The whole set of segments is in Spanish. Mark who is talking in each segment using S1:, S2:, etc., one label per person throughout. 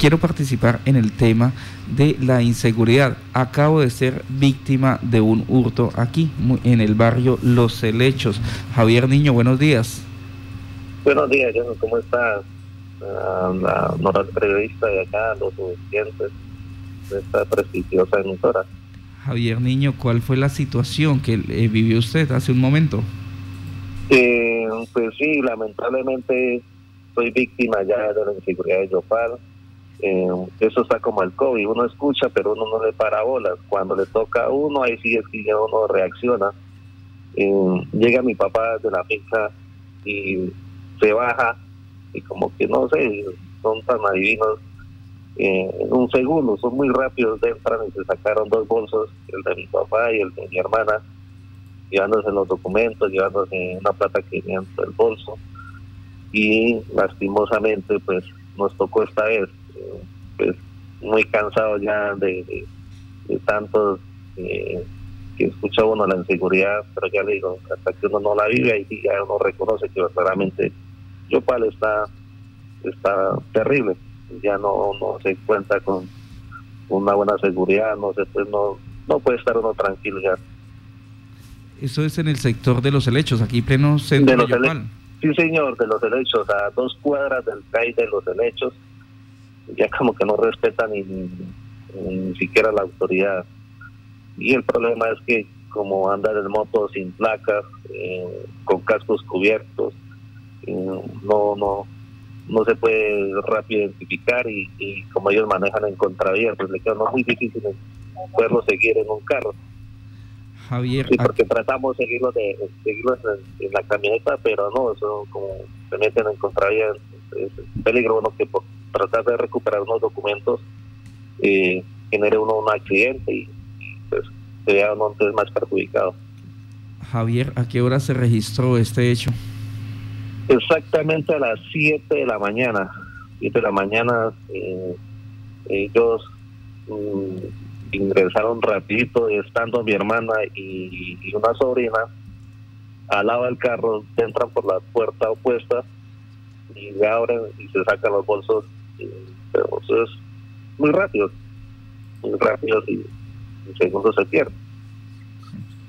S1: quiero participar en el tema de la inseguridad. Acabo de ser víctima de un hurto aquí, en el barrio Los Helechos. Javier Niño, buenos días.
S2: Buenos días, ¿cómo estás? Uh, la periodista de acá, los estudiantes de esta prestigiosa emisora.
S1: Javier Niño, ¿cuál fue la situación que eh, vivió usted hace un momento?
S2: Eh, pues sí, lamentablemente soy víctima ya de la inseguridad de Yopal. Eh, eso está como el COVID, uno escucha pero uno no le para bolas. Cuando le toca a uno, ahí sí es que ya uno reacciona. Eh, llega mi papá de la finca y se baja y como que no sé, son tan adivinos. Eh, un segundo, son muy rápidos, entran y se sacaron dos bolsos, el de mi papá y el de mi hermana llevándose los documentos, llevándose una plata que tenía el bolso. Y lastimosamente, pues nos tocó esta vez, pues muy cansado ya de, de, tantos eh, que escucha uno la inseguridad, pero ya le digo, hasta que uno no la vive, ahí ya uno reconoce que verdaderamente Yopal está, está terrible, ya no, no se cuenta con una buena seguridad, no se pues no, no puede estar uno tranquilo ya.
S1: Eso es en el sector de los helechos, aquí pleno centro de,
S2: los Sí, señor, de los helechos, a dos cuadras del CAI de los helechos. Ya como que no respetan ni, ni, siquiera la autoridad. Y el problema es que como andar en moto sin placas, eh, con cascos cubiertos, eh, no, no, no se puede rápido identificar y, y como ellos manejan en contravía, pues le queda muy difícil poderlo seguir en un carro.
S1: Javier.
S2: Sí, porque tratamos de seguirlo, de, seguirlo en, la camioneta, pero no, eso como se meten en contravía, es, peligro que por tratar de recuperar unos documentos eh, genere uno un accidente y, pues se vea uno entonces más perjudicado.
S1: Javier, ¿a qué hora se registró este hecho?
S2: Exactamente a las 7 de la mañana. 7 de la mañana eh, ellos mm, ingresaron rapidito, estando mi hermana y, una sobrina al lado del carro, entran por la puerta opuesta y abren y se sacan los bolsos, pero eso es muy rápido, muy rápido y en segundos se pierde.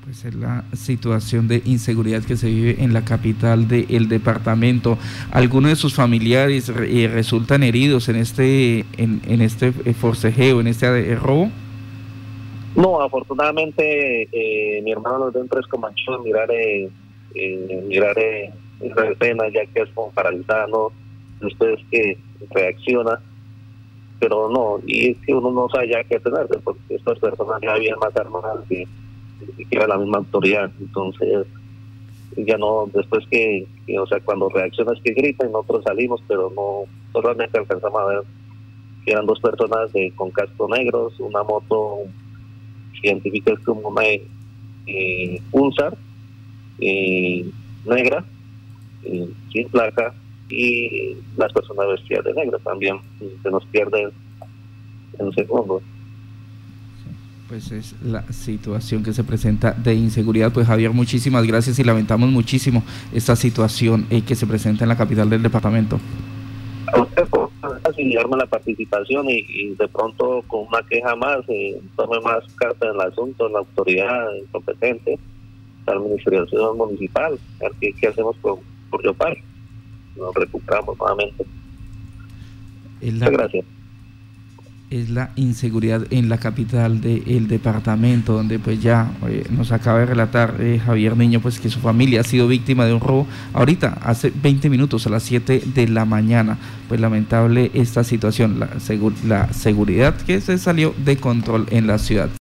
S1: Pues es la situación de inseguridad que se vive en la capital del departamento. ¿Algunos de sus familiares eh, resultan heridos en este en, en este forcejeo, en este eh, robo?
S2: No, afortunadamente eh, mi hermano nos dio un tres comanchón, mirar, eh, eh, mirar eh, escena ya que es como paralizado, ustedes que reacciona, pero no, y es que uno no sabe ya qué tenerse, porque estas personas ya habían más armadas que ni siquiera la misma autoridad, entonces ya no, después que, o sea, cuando reacciona es que gritan, nosotros salimos, pero no, solamente alcanzamos a ver que eran dos personas con casco negros, una moto identifica como una eh, Pulsar eh, negra, eh, sin placa, y las personas vestidas de negro también se nos pierden en un segundo.
S1: Pues es la situación que se presenta de inseguridad. Pues Javier, muchísimas gracias y lamentamos muchísimo esta situación que se presenta en la capital del departamento
S2: y arma la participación y, de pronto con una queja más eh, tome más carta en el asunto la autoridad competente la administración municipal a ver qué, hacemos por, por Yopar nos recuperamos nuevamente Muchas gracias
S1: es la inseguridad en la capital del departamento, donde pues ya eh, nos acaba de relatar eh, Javier Niño pues que su familia ha sido víctima de un robo ahorita, hace 20 minutos, a las 7 de la mañana. Pues lamentable esta situación, la, la seguridad que se salió de control en la ciudad.